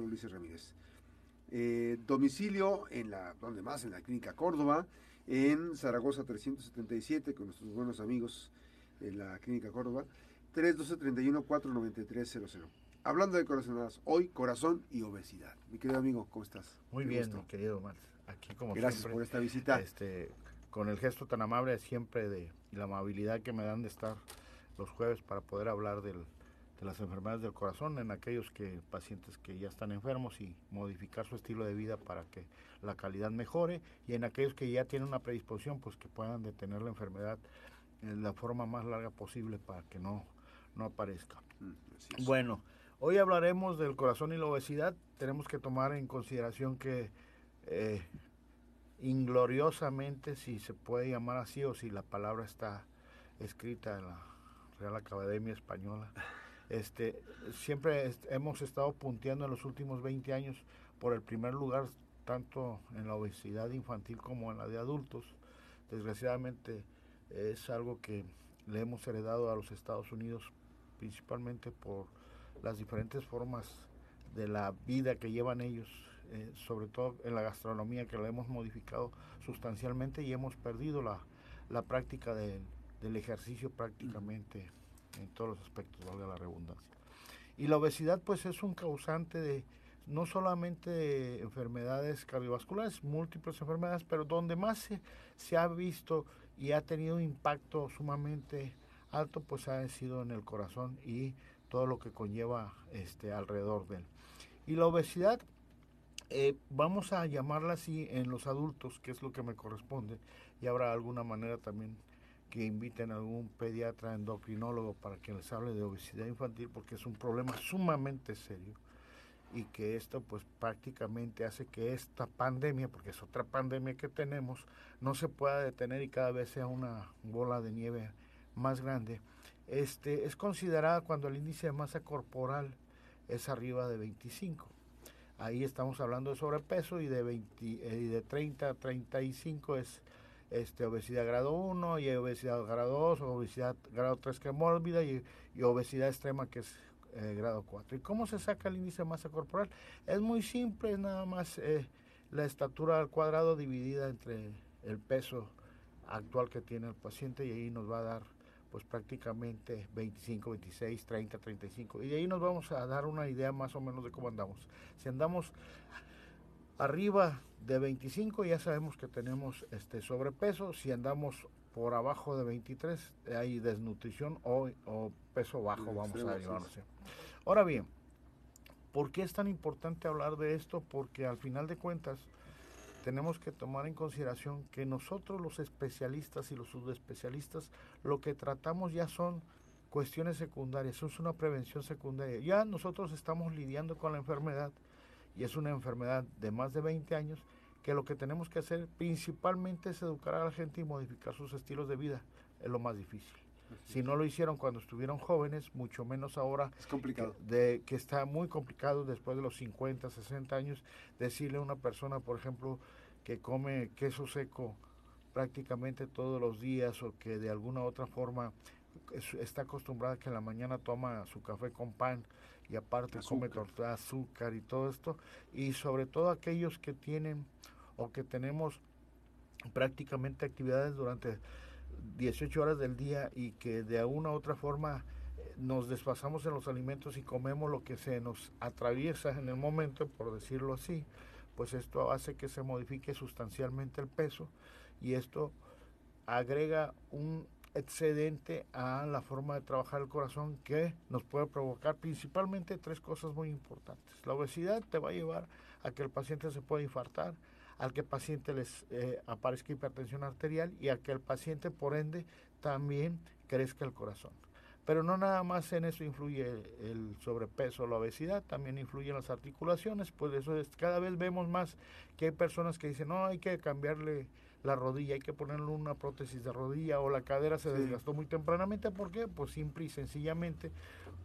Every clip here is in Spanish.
doctor Ulises Ramírez. Eh, domicilio en la, donde más? En la Clínica Córdoba, en Zaragoza 377, con nuestros buenos amigos en la Clínica Córdoba, 312-31-493-00. Hablando de corazonadas, hoy corazón y obesidad. Mi querido amigo, ¿cómo estás? Muy bien, mi querido Max. Aquí como Gracias por esta visita. Este, con el gesto tan amable siempre de la amabilidad que me dan de estar los jueves para poder hablar del, de las enfermedades del corazón en aquellos que pacientes que ya están enfermos y modificar su estilo de vida para que la calidad mejore y en aquellos que ya tienen una predisposición pues que puedan detener la enfermedad en la forma más larga posible para que no, no aparezca. Mm, bueno, hoy hablaremos del corazón y la obesidad. Tenemos que tomar en consideración que eh, ingloriosamente, si se puede llamar así o si la palabra está escrita en la Real Academia Española, este, siempre hemos estado punteando en los últimos 20 años por el primer lugar, tanto en la obesidad infantil como en la de adultos. Desgraciadamente es algo que le hemos heredado a los Estados Unidos, principalmente por las diferentes formas de la vida que llevan ellos, eh, sobre todo en la gastronomía que la hemos modificado sustancialmente y hemos perdido la, la práctica del ejercicio prácticamente en todos los aspectos, valga la redundancia. Y la obesidad pues es un causante de no solamente de enfermedades cardiovasculares, múltiples enfermedades, pero donde más se, se ha visto y ha tenido un impacto sumamente alto, pues ha sido en el corazón y todo lo que conlleva este alrededor de él. Y la obesidad, eh, vamos a llamarla así en los adultos, que es lo que me corresponde, y habrá alguna manera también que inviten a algún pediatra endocrinólogo para que les hable de obesidad infantil, porque es un problema sumamente serio y que esto pues prácticamente hace que esta pandemia, porque es otra pandemia que tenemos, no se pueda detener y cada vez sea una bola de nieve más grande. Este es considerada cuando el índice de masa corporal es arriba de 25. Ahí estamos hablando de sobrepeso y de 20 eh, de 30 a 35 es este obesidad grado 1 y obesidad grado 2, obesidad grado 3 que es mórbida y obesidad extrema que es eh, grado 4. ¿Y cómo se saca el índice de masa corporal? Es muy simple, es nada más eh, la estatura al cuadrado dividida entre el peso actual que tiene el paciente y ahí nos va a dar pues prácticamente 25, 26, 30, 35. Y de ahí nos vamos a dar una idea más o menos de cómo andamos. Si andamos arriba de 25 ya sabemos que tenemos este sobrepeso, si andamos por abajo de 23 hay desnutrición o, peso bajo, vamos a llamarlo Ahora bien, ¿por qué es tan importante hablar de esto? Porque al final de cuentas tenemos que tomar en consideración que nosotros los especialistas y los subespecialistas lo que tratamos ya son cuestiones secundarias, eso es una prevención secundaria. Ya nosotros estamos lidiando con la enfermedad y es una enfermedad de más de 20 años que lo que tenemos que hacer principalmente es educar a la gente y modificar sus estilos de vida. Es lo más difícil. Si no lo hicieron cuando estuvieron jóvenes, mucho menos ahora. Es complicado. De, que está muy complicado después de los 50, 60 años, decirle a una persona, por ejemplo, que come queso seco prácticamente todos los días o que de alguna otra forma está acostumbrada que en la mañana toma su café con pan y aparte come torta, azúcar y todo esto. Y sobre todo aquellos que tienen o que tenemos prácticamente actividades durante 18 horas del día y que de alguna u otra forma eh, nos desfasamos en los alimentos y comemos lo que se nos atraviesa en el momento, por decirlo así, pues esto hace que se modifique sustancialmente el peso y esto agrega un excedente a la forma de trabajar el corazón que nos puede provocar principalmente tres cosas muy importantes. La obesidad te va a llevar a que el paciente se pueda infartar, al que el paciente les eh, aparezca hipertensión arterial y a que el paciente por ende también crezca el corazón. Pero no nada más en eso influye el sobrepeso la obesidad, también influyen las articulaciones, pues eso es, cada vez vemos más que hay personas que dicen, no, hay que cambiarle la rodilla, hay que ponerle una prótesis de rodilla o la cadera se desgastó muy tempranamente. ¿Por qué? Pues simple y sencillamente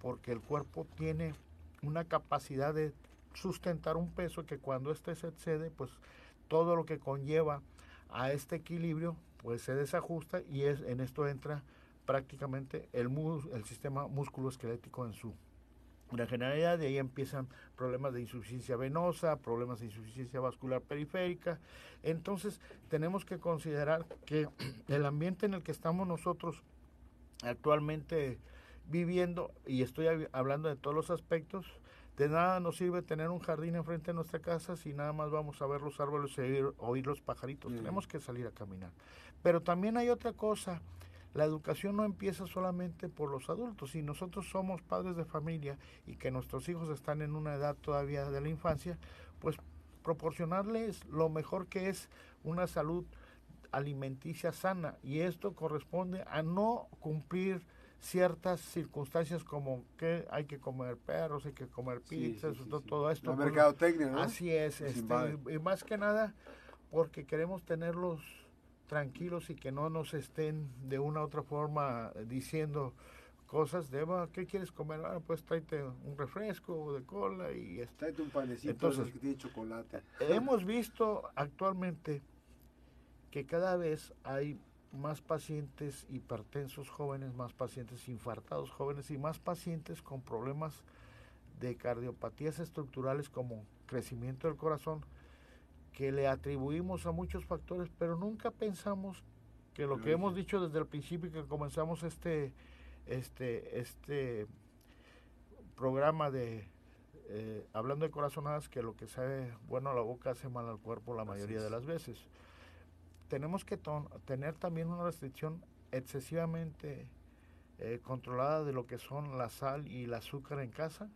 porque el cuerpo tiene una capacidad de sustentar un peso que cuando éste se excede, pues todo lo que conlleva a este equilibrio, pues se desajusta y es, en esto entra prácticamente el, el sistema musculoesquelético en su, una generalidad, de ahí empiezan problemas de insuficiencia venosa, problemas de insuficiencia vascular periférica. Entonces, tenemos que considerar que el ambiente en el que estamos nosotros actualmente viviendo, y estoy hablando de todos los aspectos, de nada nos sirve tener un jardín enfrente de nuestra casa si nada más vamos a ver los árboles y oír, los pajaritos. Mm. Tenemos que salir a caminar. Pero también hay otra cosa. La educación no empieza solamente por los adultos. Si nosotros somos padres de familia y que nuestros hijos están en una edad todavía de la infancia, pues proporcionarles lo mejor que es una salud alimenticia sana. Y esto corresponde a no cumplir ciertas circunstancias como que hay que comer perros, hay que comer pizzas, todo, esto. La mercadotecnia, ¿no? Así es, este, y más que nada porque queremos tenerlos tranquilos y que no nos estén de una u otra forma diciendo cosas de, ¿qué quieres comer? Ah, pues tráete un refresco de cola y... Este. Tráete un panecito Entonces, que tiene chocolate. Hemos visto actualmente que cada vez hay más pacientes hipertensos jóvenes, más pacientes infartados jóvenes y más pacientes con problemas de cardiopatías estructurales como crecimiento del corazón, que le atribuimos a muchos factores, pero nunca pensamos que lo que hemos dicho desde el principio que comenzamos este, este, este programa de eh, hablando de corazonadas, que lo que sabe bueno a la boca hace mal al cuerpo la mayoría de las veces. Tenemos que tener también una restricción excesivamente eh, controlada de lo que son la sal y el azúcar en casa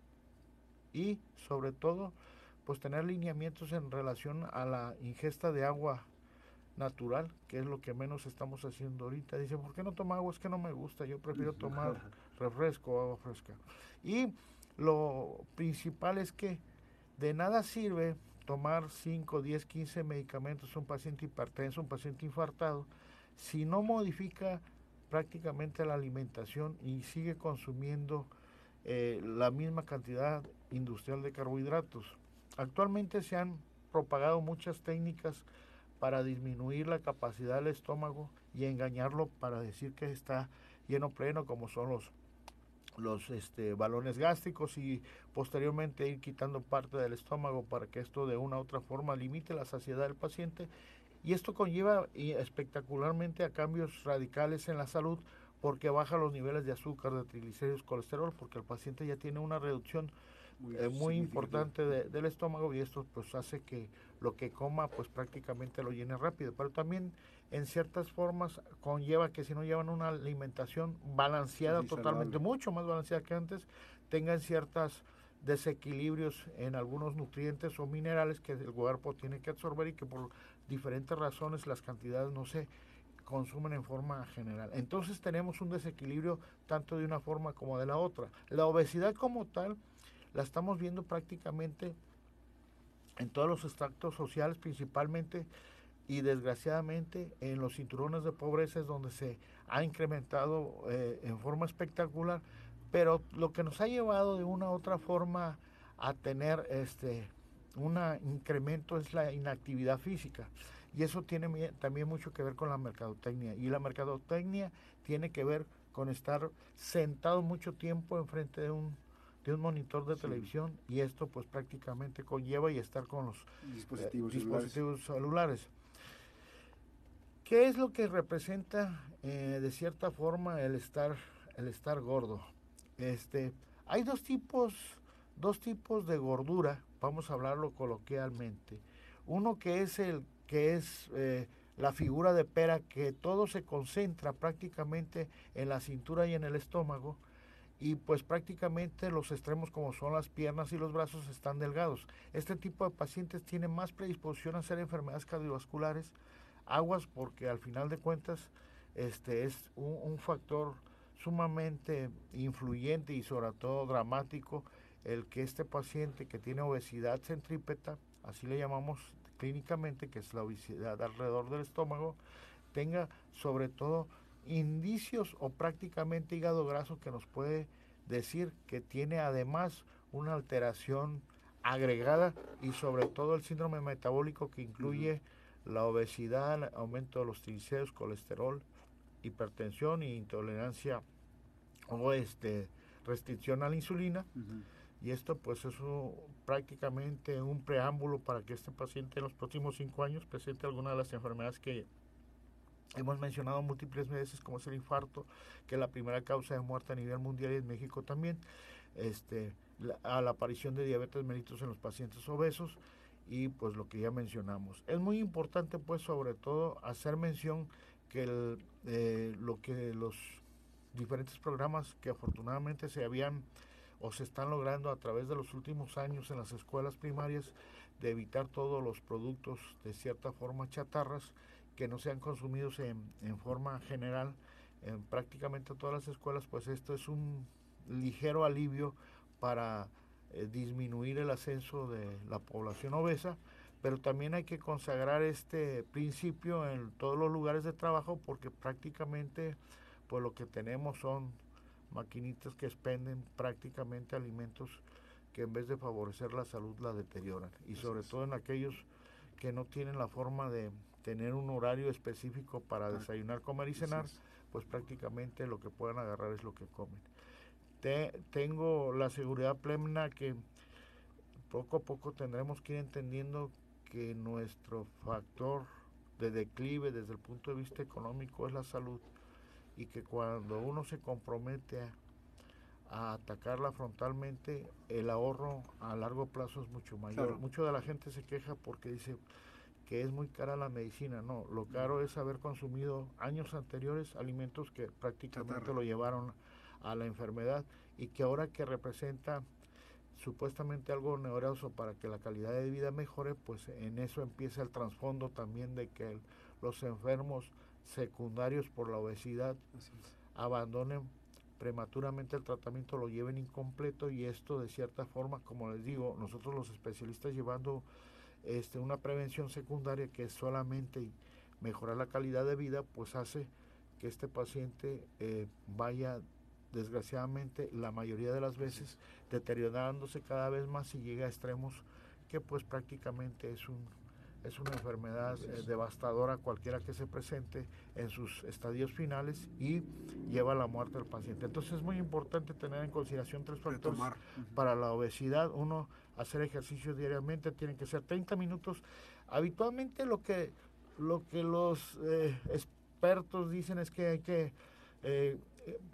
y sobre todo pues tener lineamientos en relación a la ingesta de agua natural, que es lo que menos estamos haciendo ahorita. Dice, ¿por qué no toma agua? Es que no me gusta, yo prefiero tomar refresco o agua fresca. Y lo principal es que de nada sirve tomar 5, 10, 15 medicamentos un paciente hipertenso, un paciente infartado, si no modifica prácticamente la alimentación y sigue consumiendo eh, la misma cantidad industrial de carbohidratos. Actualmente se han propagado muchas técnicas para disminuir la capacidad del estómago y engañarlo para decir que está lleno pleno, como son los los este, balones gástricos y posteriormente ir quitando parte del estómago para que esto de una u otra forma limite la saciedad del paciente. Y esto conlleva espectacularmente a cambios radicales en la salud porque baja los niveles de azúcar, de triglicéridos, colesterol, porque el paciente ya tiene una reducción muy, eh, importante del estómago y esto pues hace que lo que coma pues prácticamente lo llene rápido. Pero también en ciertas formas conlleva que si no llevan una alimentación balanceada totalmente, mucho más balanceada que antes, tengan ciertos desequilibrios en algunos nutrientes o minerales que el cuerpo tiene que absorber y que por diferentes razones las cantidades no se consumen en forma general. Entonces tenemos un desequilibrio tanto de una forma como de la otra. La obesidad como tal la estamos viendo prácticamente en todos los extractos sociales, principalmente y desgraciadamente en los cinturones de pobreza es donde se ha incrementado eh, en forma espectacular, pero lo que nos ha llevado de una u otra forma a tener este un incremento es la inactividad física. Y eso tiene también mucho que ver con la mercadotecnia. Y la mercadotecnia tiene que ver con estar sentado mucho tiempo enfrente de un de un monitor de televisión y esto pues prácticamente conlleva y estar con los dispositivos, eh, dispositivos celulares. ¿Qué es lo que representa eh, de cierta forma el estar, el estar gordo? Este, hay dos tipos, dos tipos de gordura, vamos a hablarlo coloquialmente. Uno que es el que es eh, la figura de pera, que todo se concentra prácticamente en la cintura y en el estómago, y pues prácticamente los extremos como son las piernas y los brazos están delgados. Este tipo de pacientes tienen más predisposición a hacer enfermedades cardiovasculares, aguas porque al final de cuentas este es un, factor sumamente influyente y sobre todo dramático el que este paciente que tiene obesidad centrípeta, así le llamamos clínicamente, que es la obesidad alrededor del estómago, tenga sobre todo indicios o prácticamente hígado graso que nos puede decir que tiene además una alteración agregada y sobre todo el síndrome metabólico que incluye la obesidad, aumento de los triglicéridos, colesterol, hipertensión e intolerancia o este restricción a la insulina, Y esto pues es prácticamente un preámbulo para que este paciente en los próximos cinco años presente alguna de las enfermedades que hemos mencionado múltiples veces, como es el infarto, que es la primera causa de muerte a nivel mundial y en México también, este, a la aparición de diabetes mellitus en los pacientes obesos y pues lo que ya mencionamos. Es muy importante pues sobre todo hacer mención que el, eh, lo que los diferentes programas que afortunadamente se habían o se están logrando a través de los últimos años en las escuelas primarias de evitar todos los productos de cierta forma chatarras que no sean consumidos en, en forma general en prácticamente todas las escuelas, pues esto es un ligero alivio para eh, disminuir el ascenso de la población obesa, pero también hay que consagrar este principio en todos los lugares de trabajo porque prácticamente pues lo que tenemos son maquinitas que expenden prácticamente alimentos que en vez de favorecer la salud la deterioran. Y sobre todo en aquellos que no tienen la forma de tener un horario específico para desayunar, comer y cenar, pues prácticamente lo que puedan agarrar es lo que comen. tengo la seguridad plena que poco a poco tendremos que ir entendiendo que nuestro factor de declive desde el punto de vista económico es la salud y que cuando uno se compromete a, atacarla frontalmente, el ahorro a largo plazo es mucho mayor. Mucho de la gente se queja porque dice que es muy cara la medicina. No, lo caro es haber consumido años anteriores alimentos que prácticamente lo llevaron a la enfermedad y que ahora que representa supuestamente algo neoroso para que la calidad de vida mejore, pues en eso empieza el trasfondo también de que los enfermos secundarios por la obesidad abandonen prematuramente el tratamiento, lo lleven incompleto y esto de cierta forma, como les digo, nosotros los especialistas llevando este, una prevención secundaria que es solamente mejorar la calidad de vida, pues hace que este paciente eh, vaya desgraciadamente la mayoría de las veces deteriorándose cada vez más y llega a extremos que pues prácticamente es un es una enfermedad eh, devastadora cualquiera que se presente en sus estadios finales y lleva a la muerte del paciente. Entonces es muy importante tener en consideración tres factores para la obesidad. Uno, hacer ejercicio diariamente, tienen que ser 30 minutos. Habitualmente lo que, lo que los eh, expertos dicen es que hay que eh,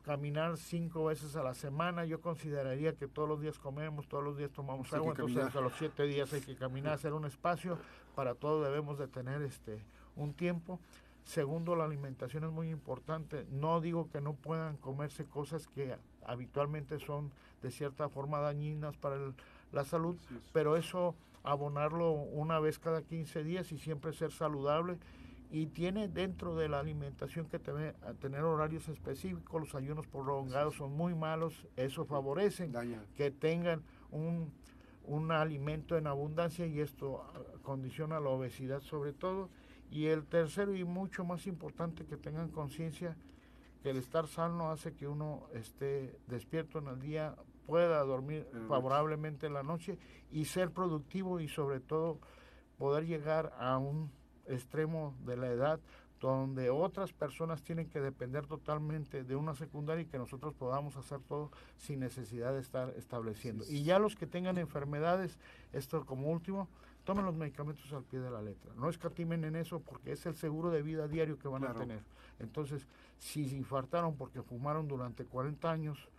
caminar cinco veces a la semana. Yo consideraría que todos los días comemos, todos los días tomamos agua, entonces a los siete días hay que caminar, hacer un espacio. Para todo debemos de tener este un tiempo. Segundo, la alimentación es muy importante. No digo que no puedan comerse cosas que habitualmente son de cierta forma dañinas para la salud, pero eso abonarlo una vez cada 15 días y siempre ser saludable y tiene dentro de la alimentación que tener horarios específicos, los ayunos prolongados son muy malos, eso favorece que tengan un, un alimento en abundancia y esto ah, condiciona la obesidad sobre todo. Y el tercero y mucho más importante que tengan conciencia que el estar sano hace que uno esté despierto en el día, pueda dormir favorablemente en la noche y ser productivo y sobre todo poder llegar a un extremo de la edad donde otras personas tienen que depender totalmente de una secundaria y que nosotros podamos hacer todo sin necesidad de estar estableciendo. Y ya los que tengan enfermedades, esto como último, tomen los medicamentos al pie de la letra. No escatimen en eso porque es el seguro de vida diario que van a tener. Entonces, si se infartaron porque fumaron durante 40 años,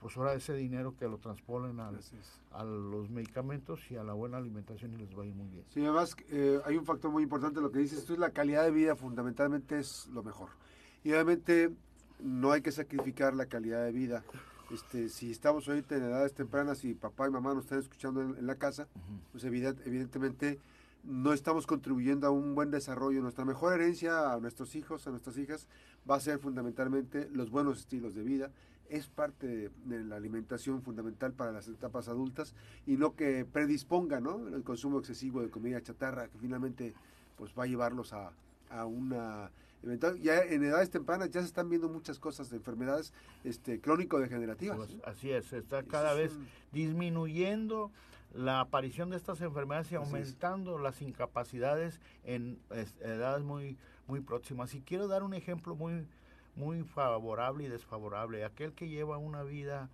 pues ahora ese dinero que lo transponen a los medicamentos y a la buena alimentación y les va a ir muy bien. Sí, además eh, hay un factor muy importante, lo que dices tú la calidad de vida fundamentalmente es lo mejor. Y obviamente no hay que sacrificar la calidad de vida. Este, si estamos ahorita en edades tempranas y papá y mamá nos están escuchando en, la casa, pues evidentemente no estamos contribuyendo a un buen desarrollo. Nuestra mejor herencia a nuestros hijos, a nuestras hijas, va a ser fundamentalmente los buenos estilos de vida es parte de, la alimentación fundamental para las etapas adultas y no que predisponga ¿no? el consumo excesivo de comida chatarra que finalmente pues va a llevarlos a, a una eventual ya en edades tempranas ya se están viendo muchas cosas de enfermedades este crónico degenerativas pues, así es está cada vez disminuyendo la aparición de estas enfermedades y aumentando las incapacidades en edades muy muy próximas. Y quiero dar un ejemplo muy muy favorable y desfavorable. Aquel que lleva una vida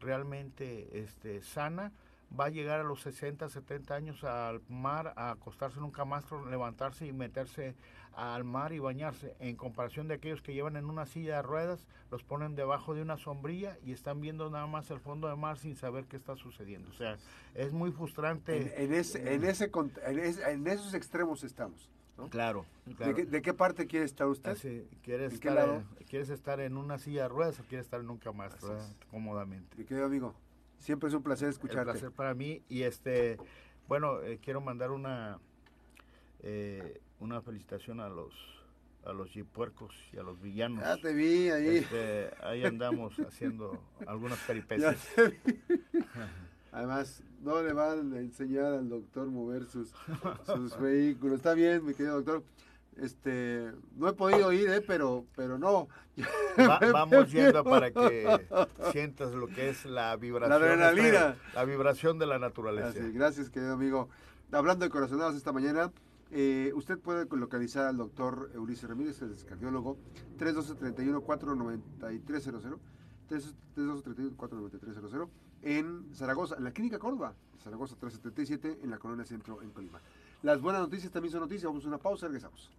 realmente este, sana, va a llegar a los 60, 70 años al mar a acostarse en un camastro, levantarse y meterse al mar y bañarse, en comparación de aquellos que llevan en una silla de ruedas, los ponen debajo de una sombrilla y están viendo nada más el fondo del mar sin saber qué está sucediendo. O sea, es muy frustrante. En, en, ese, en, esos extremos estamos. Claro. ¿De, qué, parte quiere estar usted? ¿quieres, estar, ¿Quieres estar en una silla de ruedas o quieres estar en un camastro cómodamente? Mi querido amigo, siempre es un placer escucharte. Un placer para mí y este, bueno, eh, quiero mandar una... Eh, una felicitación a los a los puercos y a los villanos. Ya te vi ahí. Este, ahí andamos haciendo algunas peripecias. Además, no le van a enseñar al doctor mover sus, sus vehículos. Está bien, mi querido doctor. Este, no he podido ir, ¿eh? pero, pero no. vamos yendo para que sientas lo que es la vibración. La adrenalina. la vibración de la naturaleza. gracias, querido amigo. Hablando de corazonados esta mañana, eh, usted puede localizar al doctor Ulises Ramírez, el cardiólogo, 312-31-49300, 312-31-49300, en Zaragoza, en la Clínica Córdoba, Zaragoza 377, en la Colonia Centro, en Colima. Las buenas noticias también son noticias. Vamos a una pausa, regresamos.